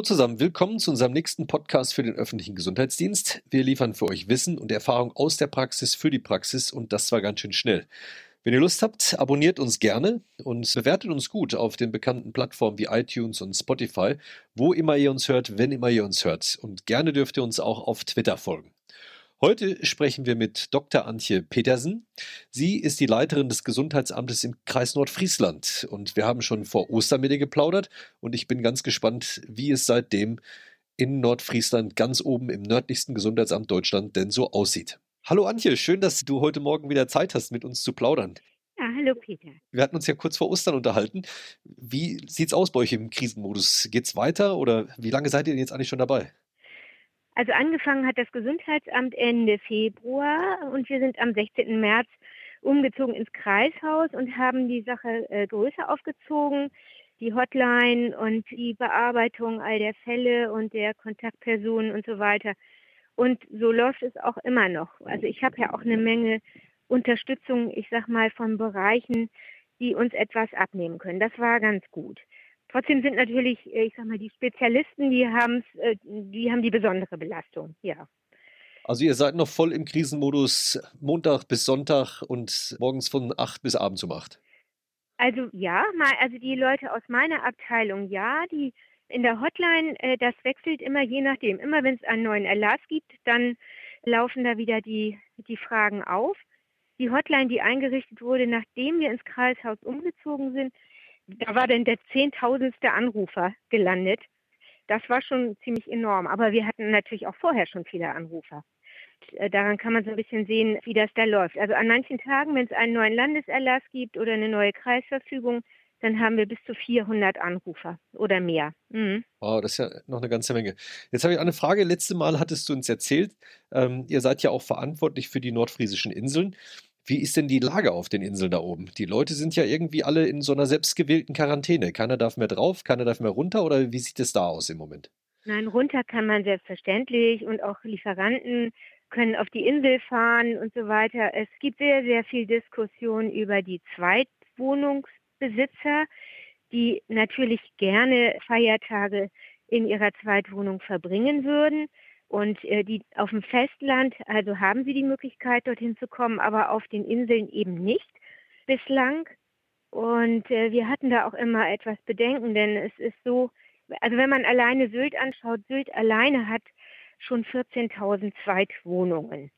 Hallo zusammen, willkommen zu unserem nächsten Podcast für den öffentlichen Gesundheitsdienst. Wir liefern für euch Wissen und Erfahrung aus der Praxis für die Praxis und das zwar ganz schön schnell. Wenn ihr Lust habt, abonniert uns gerne und bewertet uns gut auf den bekannten Plattformen wie iTunes und Spotify, wo immer ihr uns hört, wenn immer ihr uns hört. Und gerne dürft ihr uns auch auf Twitter folgen. Heute sprechen wir mit Dr. Antje Petersen. Sie ist die Leiterin des Gesundheitsamtes im Kreis Nordfriesland und wir haben schon vor Ostern mit ihr geplaudert und ich bin ganz gespannt, wie es seitdem in Nordfriesland ganz oben im nördlichsten Gesundheitsamt Deutschland denn so aussieht. Hallo Antje, schön, dass du heute Morgen wieder Zeit hast, mit uns zu plaudern. Ja, hallo Peter. Wir hatten uns ja kurz vor Ostern unterhalten. Wie sieht's aus bei euch im Krisenmodus? Geht's weiter oder wie lange seid ihr denn jetzt eigentlich schon dabei? Also angefangen hat das Gesundheitsamt Ende Februar und wir sind am 16. März umgezogen ins Kreishaus und haben die Sache äh, größer aufgezogen. Die Hotline und die Bearbeitung all der Fälle und der Kontaktpersonen und so weiter. Und so läuft es auch immer noch. Also ich habe ja auch eine Menge Unterstützung, ich sag mal, von Bereichen, die uns etwas abnehmen können. Das war ganz gut. Trotzdem sind natürlich, äh, ich sag mal, die Spezialisten, die haben äh, die haben die besondere Belastung, ja. Also ihr seid noch voll im Krisenmodus Montag bis Sonntag und morgens von 8 bis abends um 8. Also ja, mal, also die Leute aus meiner Abteilung, ja, die in der Hotline, äh, das wechselt immer je nachdem. Immer wenn es einen neuen Erlass gibt, dann laufen da wieder die, die Fragen auf. Die Hotline, die eingerichtet wurde, nachdem wir ins Kreishaus umgezogen sind, da war dann der zehntausendste Anrufer gelandet. Das war schon ziemlich enorm. Aber wir hatten natürlich auch vorher schon viele Anrufer. Äh, daran kann man so ein bisschen sehen, wie das da läuft. Also an manchen Tagen, wenn es einen neuen Landeserlass gibt oder eine neue Kreisverfügung, dann haben wir bis zu 400 Anrufer oder mehr. Mhm. Wow, das ist ja noch eine ganze Menge. Jetzt habe ich eine Frage. Letzte Mal hattest du uns erzählt, ähm, ihr seid ja auch verantwortlich für die nordfriesischen Inseln. Wie ist denn die Lage auf den Inseln da oben? Die Leute sind ja irgendwie alle in so einer selbstgewählten Quarantäne. Keiner darf mehr drauf, keiner darf mehr runter oder wie sieht es da aus im Moment? Nein, runter kann man selbstverständlich und auch Lieferanten können auf die Insel fahren und so weiter. Es gibt sehr, sehr viel Diskussion über die Zweitwohnungsbesitzer, die natürlich gerne Feiertage in ihrer Zweitwohnung verbringen würden. Und äh, die auf dem Festland, also haben sie die Möglichkeit, dorthin zu kommen, aber auf den Inseln eben nicht bislang. Und äh, wir hatten da auch immer etwas Bedenken, denn es ist so, also wenn man alleine Sylt anschaut, Sylt alleine hat schon 14.000 Zweitwohnungen.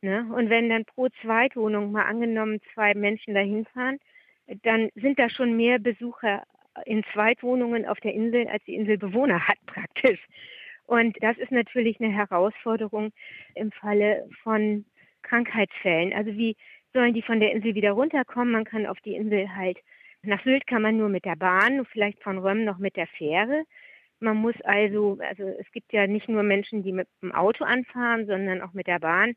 Ne? Und wenn dann pro Zweitwohnung mal angenommen zwei Menschen dahin fahren, dann sind da schon mehr Besucher in Zweitwohnungen auf der Insel, als die Insel Bewohner hat praktisch. Und das ist natürlich eine Herausforderung im Falle von Krankheitsfällen. Also wie sollen die von der Insel wieder runterkommen? Man kann auf die Insel halt, nach Sylt kann man nur mit der Bahn, vielleicht von Röm noch mit der Fähre. Man muss also, also es gibt ja nicht nur Menschen, die mit dem Auto anfahren, sondern auch mit der Bahn.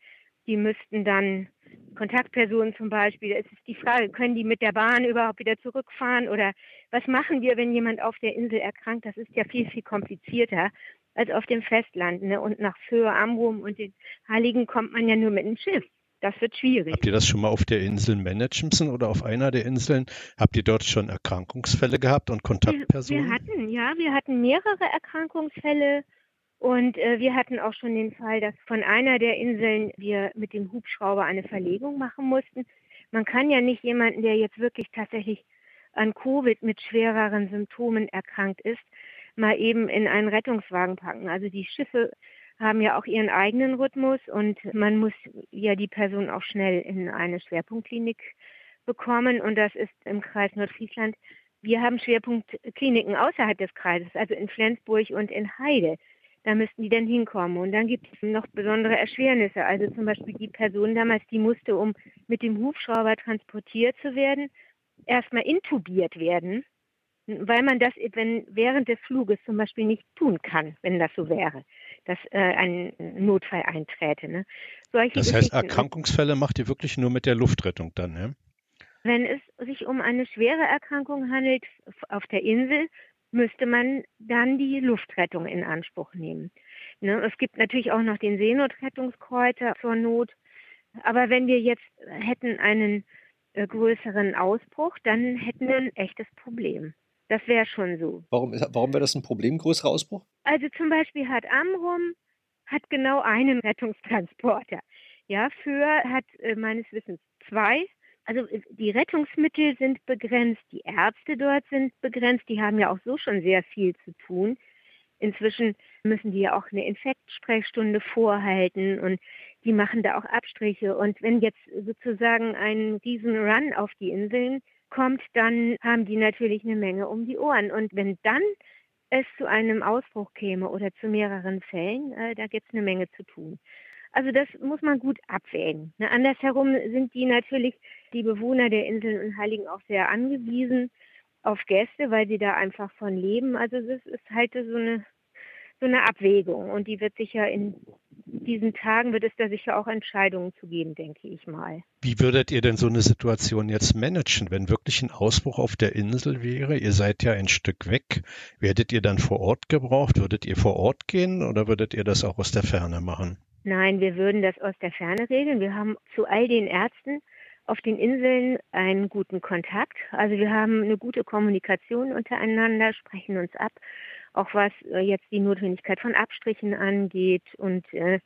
Die müssten dann Kontaktpersonen zum Beispiel, es ist die Frage, können die mit der Bahn überhaupt wieder zurückfahren oder was machen wir, wenn jemand auf der Insel erkrankt? Das ist ja viel, viel komplizierter als auf dem Festland. Ne? Und nach Föhr, Amrum und den Heiligen kommt man ja nur mit dem Schiff. Das wird schwierig. Habt ihr das schon mal auf der Insel managen müssen oder auf einer der Inseln? Habt ihr dort schon Erkrankungsfälle gehabt und Kontaktpersonen? Wir, wir hatten, ja, wir hatten mehrere Erkrankungsfälle und äh, wir hatten auch schon den Fall, dass von einer der Inseln wir mit dem Hubschrauber eine Verlegung machen mussten. Man kann ja nicht jemanden, der jetzt wirklich tatsächlich an Covid mit schwereren Symptomen erkrankt ist, mal eben in einen Rettungswagen packen. Also die Schiffe haben ja auch ihren eigenen Rhythmus und man muss ja die Person auch schnell in eine Schwerpunktklinik bekommen und das ist im Kreis Nordfriesland. Wir haben Schwerpunktkliniken außerhalb des Kreises, also in Flensburg und in Heide. Da müssten die dann hinkommen. Und dann gibt es noch besondere Erschwernisse. Also zum Beispiel die Person damals, die musste, um mit dem Hubschrauber transportiert zu werden, erstmal intubiert werden weil man das wenn während des Fluges zum Beispiel nicht tun kann, wenn das so wäre, dass äh, ein Notfall einträte. Ne? Solche das heißt, Erkrankungsfälle macht ihr wirklich nur mit der Luftrettung dann, ne? Wenn es sich um eine schwere Erkrankung handelt auf der Insel, müsste man dann die Luftrettung in Anspruch nehmen. Ne? Es gibt natürlich auch noch den Seenotrettungskreuzer zur Not. Aber wenn wir jetzt hätten einen äh, größeren Ausbruch, dann hätten wir ein echtes Problem Das wäre schon so. Warum, warum wäre das ein Problem, größerer Ausbruch? Also zum Beispiel hat Amrum hat genau einen Rettungstransporter. Ja, für hat äh, meines Wissens zwei. Also äh, die Rettungsmittel sind begrenzt, die Ärzte dort sind begrenzt, die haben ja auch so schon sehr viel zu tun. Inzwischen müssen die ja auch eine Infektsprechstunde vorhalten und die machen da auch Abstriche. Und wenn jetzt sozusagen ein riesen Run auf die Inseln kommt, dann haben die natürlich eine Menge um die Ohren. Und wenn dann es zu einem Ausbruch käme oder zu mehreren Fällen, äh, da gibt es eine Menge zu tun. Also das muss man gut abwägen. Ne, andersherum sind die natürlich, die Bewohner der Inseln und Heiligen auch sehr angewiesen auf Gäste, weil sie da einfach von leben. Also das ist halt so eine, so eine Abwägung und die wird sicher in diesen Tagen wird es da sicher auch Entscheidungen zu geben, denke ich mal. Wie würdet ihr denn so eine Situation jetzt managen, wenn wirklich ein Ausbruch auf der Insel wäre? Ihr seid ja ein Stück weg. Werdet ihr dann vor Ort gebraucht? Würdet ihr vor Ort gehen oder würdet ihr das auch aus der Ferne machen? Nein, wir würden das aus der Ferne regeln. Wir haben zu all den Ärzten auf den Inseln einen guten Kontakt. Also wir haben eine gute Kommunikation untereinander, sprechen uns ab auch was äh, jetzt die Notwendigkeit von Abstrichen angeht. Und äh,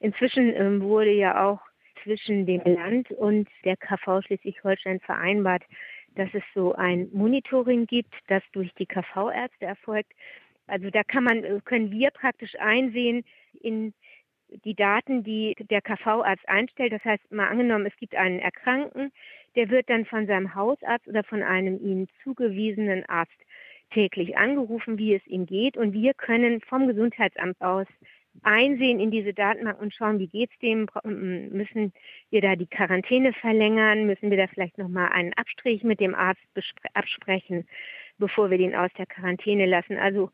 inzwischen äh, wurde ja auch zwischen dem Land und der KV Schleswig-Holstein vereinbart, dass es so ein Monitoring gibt, das durch die KV-Ärzte erfolgt. Also da kann man, äh, können wir praktisch einsehen in die Daten, die der KV-Arzt einstellt. Das heißt, mal angenommen, es gibt einen Erkrankten, der wird dann von seinem Hausarzt oder von einem ihm zugewiesenen Arzt täglich angerufen, wie es ihm geht. Und wir können vom Gesundheitsamt aus einsehen in diese Datenbank und schauen, wie geht es dem. Müssen wir da die Quarantäne verlängern? Müssen wir da vielleicht nochmal einen Abstrich mit dem Arzt absprechen, bevor wir den aus der Quarantäne lassen? Also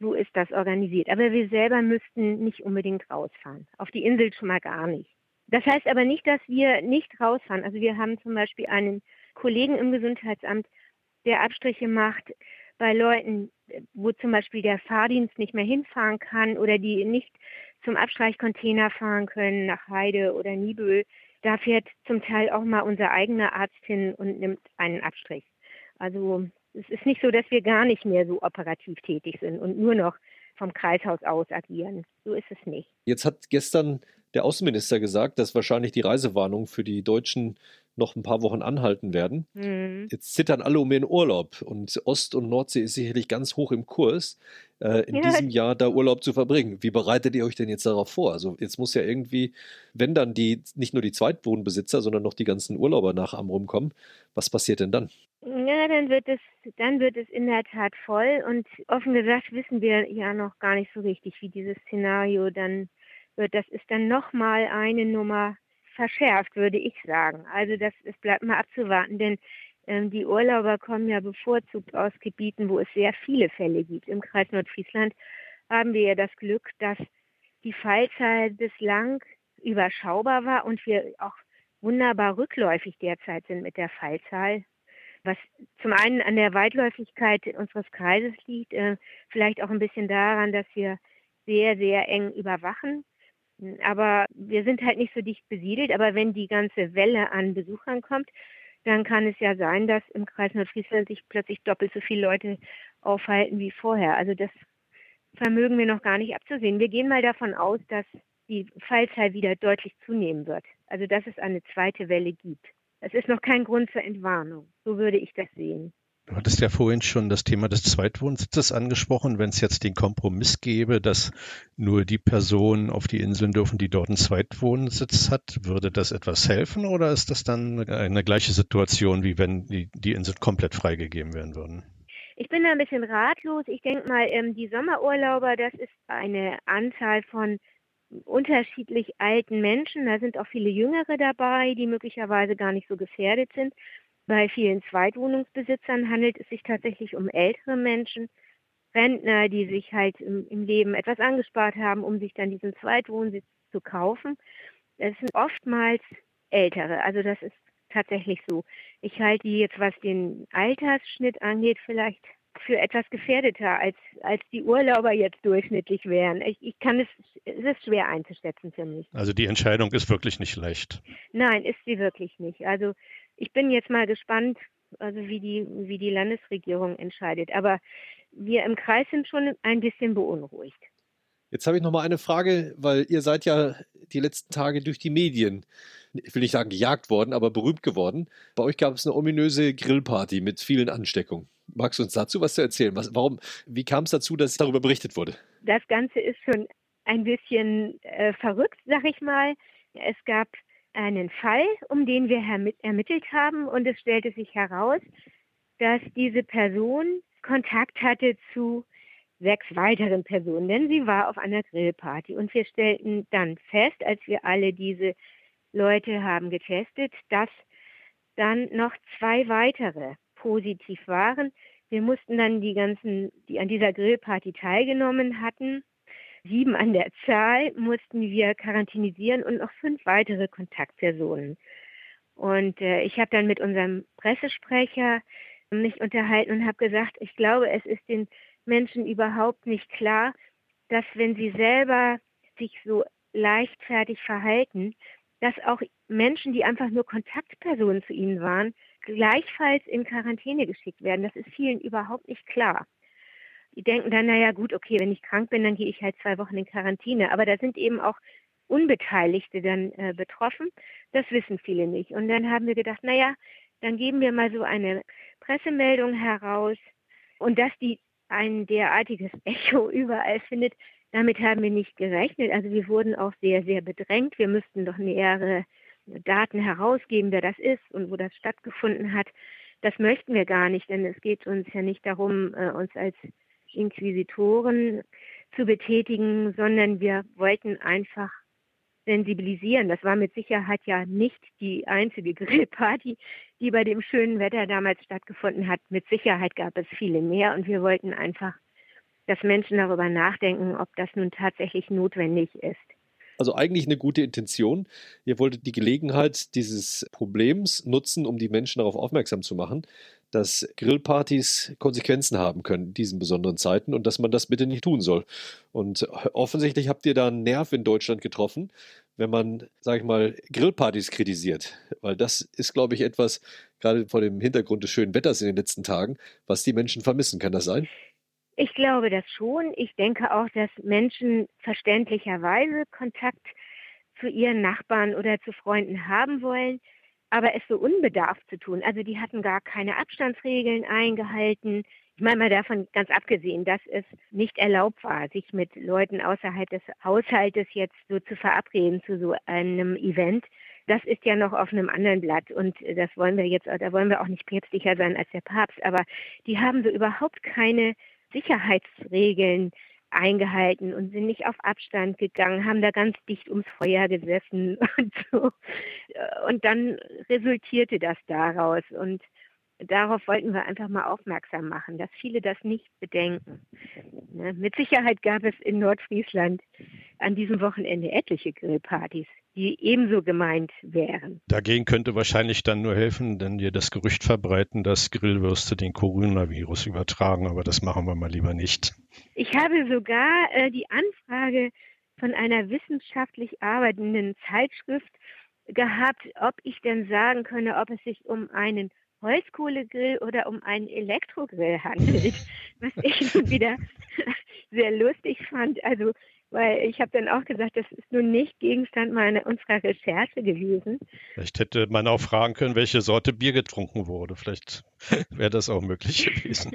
so ist das organisiert. Aber wir selber müssten nicht unbedingt rausfahren. Auf die Insel schon mal gar nicht. Das heißt aber nicht, dass wir nicht rausfahren. Also wir haben zum Beispiel einen Kollegen im Gesundheitsamt, der Abstriche macht bei Leuten, wo zum Beispiel der Fahrdienst nicht mehr hinfahren kann oder die nicht zum Abstreichcontainer fahren können nach Heide oder Nibel, da fährt zum Teil auch mal unser eigener Arzt hin und nimmt einen Abstrich. Also es ist nicht so, dass wir gar nicht mehr so operativ tätig sind und nur noch vom Kreishaus aus agieren. So ist es nicht. Jetzt hat gestern der Außenminister gesagt, dass wahrscheinlich die Reisewarnungen für die Deutschen noch ein paar Wochen anhalten werden. Mhm. Jetzt zittern alle um ihren Urlaub und Ost- und Nordsee ist sicherlich ganz hoch im Kurs, äh, in ja. diesem Jahr da Urlaub zu verbringen. Wie bereitet ihr euch denn jetzt darauf vor? Also jetzt muss ja irgendwie, wenn dann die nicht nur die Zweitwohnbesitzer, sondern noch die ganzen Urlauber nach Amrum kommen, was passiert denn dann? Ja, dann wird es, dann wird es in der Tat voll und offen gesagt wissen wir ja noch gar nicht so richtig, wie dieses Szenario dann. Das ist dann nochmal eine Nummer verschärft, würde ich sagen. Also das, es bleibt mal abzuwarten, denn ähm, die Urlauber kommen ja bevorzugt aus Gebieten, wo es sehr viele Fälle gibt. Im Kreis Nordfriesland haben wir ja das Glück, dass die Fallzahl bislang überschaubar war und wir auch wunderbar rückläufig derzeit sind mit der Fallzahl, was zum einen an der Weitläufigkeit unseres Kreises liegt, äh, vielleicht auch ein bisschen daran, dass wir sehr, sehr eng überwachen aber wir sind halt nicht so dicht besiedelt. Aber wenn die ganze Welle an Besuchern kommt, dann kann es ja sein, dass im Kreis Nordfriesland sich plötzlich doppelt so viele Leute aufhalten wie vorher. Also das vermögen wir noch gar nicht abzusehen. Wir gehen mal davon aus, dass die Fallzahl wieder deutlich zunehmen wird. Also dass es eine zweite Welle gibt. Es ist noch kein Grund zur Entwarnung. So würde ich das sehen. Du hattest ja vorhin schon das Thema des Zweitwohnsitzes angesprochen. Wenn es jetzt den Kompromiss gäbe, dass nur die Personen auf die Inseln dürfen, die dort einen Zweitwohnsitz hat, würde das etwas helfen oder ist das dann eine gleiche Situation, wie wenn die, die Inseln komplett freigegeben werden würden? Ich bin da ein bisschen ratlos. Ich denke mal, ähm, die Sommerurlauber, das ist eine Anzahl von unterschiedlich alten Menschen. Da sind auch viele Jüngere dabei, die möglicherweise gar nicht so gefährdet sind. Bei vielen Zweitwohnungsbesitzern handelt es sich tatsächlich um ältere Menschen, Rentner, die sich halt im, im Leben etwas angespart haben, um sich dann diesen Zweitwohnsitz zu kaufen. Es sind oftmals ältere, also das ist tatsächlich so. Ich halte die jetzt, was den Altersschnitt angeht, vielleicht für etwas gefährdeter, als, als die Urlauber jetzt durchschnittlich wären. Ich, ich kann es, es ist schwer einzuschätzen für mich. Also die Entscheidung ist wirklich nicht leicht. Nein, ist sie wirklich nicht. Also ich bin jetzt mal gespannt, also wie die, wie die Landesregierung entscheidet. Aber wir im Kreis sind schon ein bisschen beunruhigt. Jetzt habe ich noch mal eine Frage, weil ihr seid ja die letzten Tage durch die Medien, ich will nicht sagen gejagt worden, aber berühmt geworden. Bei euch gab es eine ominöse Grillparty mit vielen Ansteckungen. Magst du uns dazu was zu erzählen? Was, warum, wie kam es dazu, dass darüber berichtet wurde? Das Ganze ist schon ein bisschen äh, verrückt, sag ich mal. Es gab einen Fall, um den wir ermittelt haben und es stellte sich heraus, dass diese Person Kontakt hatte zu sechs weiteren Personen, denn sie war auf einer Grillparty. Und wir stellten dann fest, als wir alle diese Leute haben getestet, dass dann noch zwei weitere positiv waren. Wir mussten dann die ganzen, die an dieser Grillparty teilgenommen hatten, sieben an der Zahl, mussten wir quarantinisieren und noch fünf weitere Kontaktpersonen. Und äh, ich habe dann mit unserem Pressesprecher mich unterhalten und habe gesagt, ich glaube, es ist den Menschen überhaupt nicht klar, dass wenn sie selber sich so leichtfertig verhalten, dass auch Menschen, die einfach nur Kontaktpersonen zu ihnen waren, gleichfalls in Quarantäne geschickt werden. Das ist vielen überhaupt nicht klar. Die denken dann, naja gut, okay, wenn ich krank bin, dann gehe ich halt zwei Wochen in Quarantäne. Aber da sind eben auch Unbeteiligte dann äh, betroffen. Das wissen viele nicht. Und dann haben wir gedacht, naja, dann geben wir mal so eine Pressemeldung heraus. Und dass die ein derartiges Echo überall findet, damit haben wir nicht gerechnet. Also wir wurden auch sehr, sehr bedrängt. Wir müssten doch nähere Daten herausgeben, wer das ist und wo das stattgefunden hat. Das möchten wir gar nicht, denn es geht uns ja nicht darum, äh, uns als Inquisitoren zu betätigen, sondern wir wollten einfach sensibilisieren. Das war mit Sicherheit ja nicht die einzige Grillparty, die bei dem schönen Wetter damals stattgefunden hat. Mit Sicherheit gab es viele mehr und wir wollten einfach, dass Menschen darüber nachdenken, ob das nun tatsächlich notwendig ist. Also eigentlich eine gute Intention. Ihr wolltet die Gelegenheit dieses Problems nutzen, um die Menschen darauf aufmerksam zu machen, dass Grillpartys Konsequenzen haben können in diesen besonderen Zeiten und dass man das bitte nicht tun soll. Und offensichtlich habt ihr da einen Nerv in Deutschland getroffen, wenn man, sag ich mal, Grillpartys kritisiert. Weil das ist, glaube ich, etwas, gerade vor dem Hintergrund des schönen Wetters in den letzten Tagen, was die Menschen vermissen. Kann das sein? Ich glaube das schon. Ich denke auch, dass Menschen verständlicherweise Kontakt zu ihren Nachbarn oder zu Freunden haben wollen, aber es so unbedarft zu tun. Also die hatten gar keine Abstandsregeln eingehalten. Ich meine mal davon ganz abgesehen, dass es nicht erlaubt war, sich mit Leuten außerhalb des Haushaltes jetzt so zu verabreden zu so einem Event. Das ist ja noch auf einem anderen Blatt und das wollen wir jetzt, da wollen wir auch nicht päpstlicher sein als der Papst, aber die haben so überhaupt keine Sicherheitsregeln eingehalten und sind nicht auf Abstand gegangen, haben da ganz dicht ums Feuer gesessen und so. Und dann resultierte das daraus. Und darauf wollten wir einfach mal aufmerksam machen, dass viele das nicht bedenken. Ne? Mit Sicherheit gab es in Nordfriesland an diesem Wochenende etliche Grillpartys die ebenso gemeint wären. Dagegen könnte wahrscheinlich dann nur helfen, wenn wir das Gerücht verbreiten, dass Grillwürste den Coronavirus übertragen, aber das machen wir mal lieber nicht. Ich habe sogar äh, die Anfrage von einer wissenschaftlich arbeitenden Zeitschrift gehabt, ob ich denn sagen könne, ob es sich um einen Holzkohlegrill oder um einen Elektrogrill handelt, was ich wieder sehr lustig fand. Also weil ich habe dann auch gesagt, das ist nun nicht Gegenstand meiner unserer Recherche gewesen. Vielleicht hätte man auch fragen können, welche Sorte Bier getrunken wurde. Vielleicht wäre das auch möglich gewesen.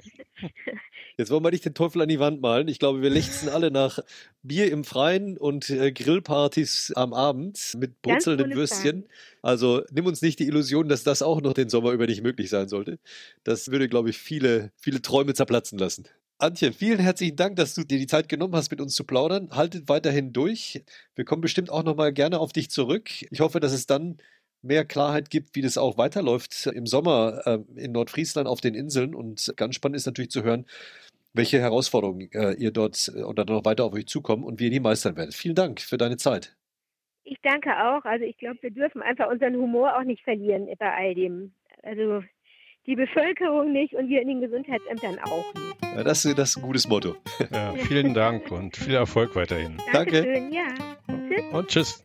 Jetzt wollen wir nicht den Teufel an die Wand malen. Ich glaube, wir lechzen alle nach Bier im Freien und äh, Grillpartys am Abend mit brutzelnden Würstchen. Also nimm uns nicht die Illusion, dass das auch noch den Sommer über nicht möglich sein sollte. Das würde, glaube ich, viele, viele Träume zerplatzen lassen. Antje, vielen herzlichen Dank, dass du dir die Zeit genommen hast, mit uns zu plaudern. Haltet weiterhin durch. Wir kommen bestimmt auch nochmal gerne auf dich zurück. Ich hoffe, dass es dann mehr Klarheit gibt, wie das auch weiterläuft im Sommer äh, in Nordfriesland auf den Inseln. Und ganz spannend ist natürlich zu hören, welche Herausforderungen äh, ihr dort äh, oder noch weiter auf euch zukommen und wie ihr die meistern werdet. Vielen Dank für deine Zeit. Ich danke auch. Also ich glaube, wir dürfen einfach unseren Humor auch nicht verlieren bei all dem. Also die Bevölkerung nicht und wir in den Gesundheitsämtern auch nicht. Ja, das, das ist ein gutes Motto. Ja, vielen Dank und viel Erfolg weiterhin. Dankeschön, Danke. ja. Tschüss. Und tschüss.